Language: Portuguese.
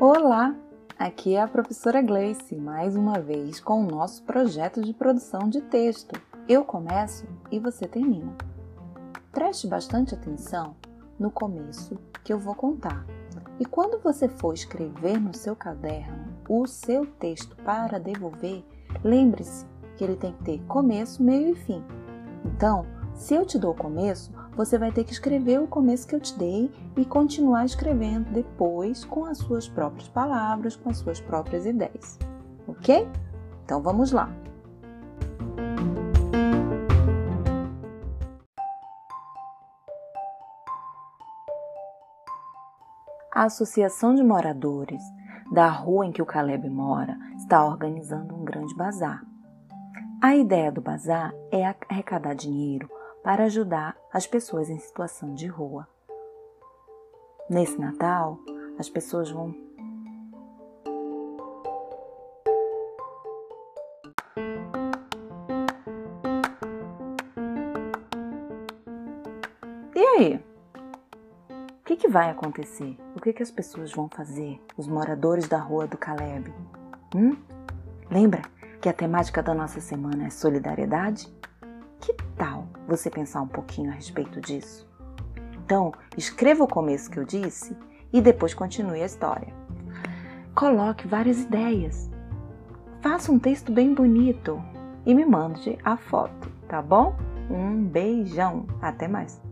Olá, aqui é a professora Gleice, mais uma vez com o nosso projeto de produção de texto. Eu começo e você termina. Preste bastante atenção no começo que eu vou contar. E quando você for escrever no seu caderno o seu texto para devolver, lembre-se que ele tem que ter começo, meio e fim. Então, se eu te dou o começo, você vai ter que escrever o começo que eu te dei e continuar escrevendo depois com as suas próprias palavras, com as suas próprias ideias. Ok? Então vamos lá! A Associação de Moradores da rua em que o Caleb mora está organizando um grande bazar. A ideia do bazar é arrecadar dinheiro para ajudar as pessoas em situação de rua. Nesse Natal, as pessoas vão E aí? O que, que vai acontecer? O que, que as pessoas vão fazer? Os moradores da rua do Caleb? Hum? Lembra que a temática da nossa semana é solidariedade? Que tal você pensar um pouquinho a respeito disso? Então, escreva o começo que eu disse e depois continue a história. Coloque várias ideias. Faça um texto bem bonito e me mande a foto, tá bom? Um beijão. Até mais.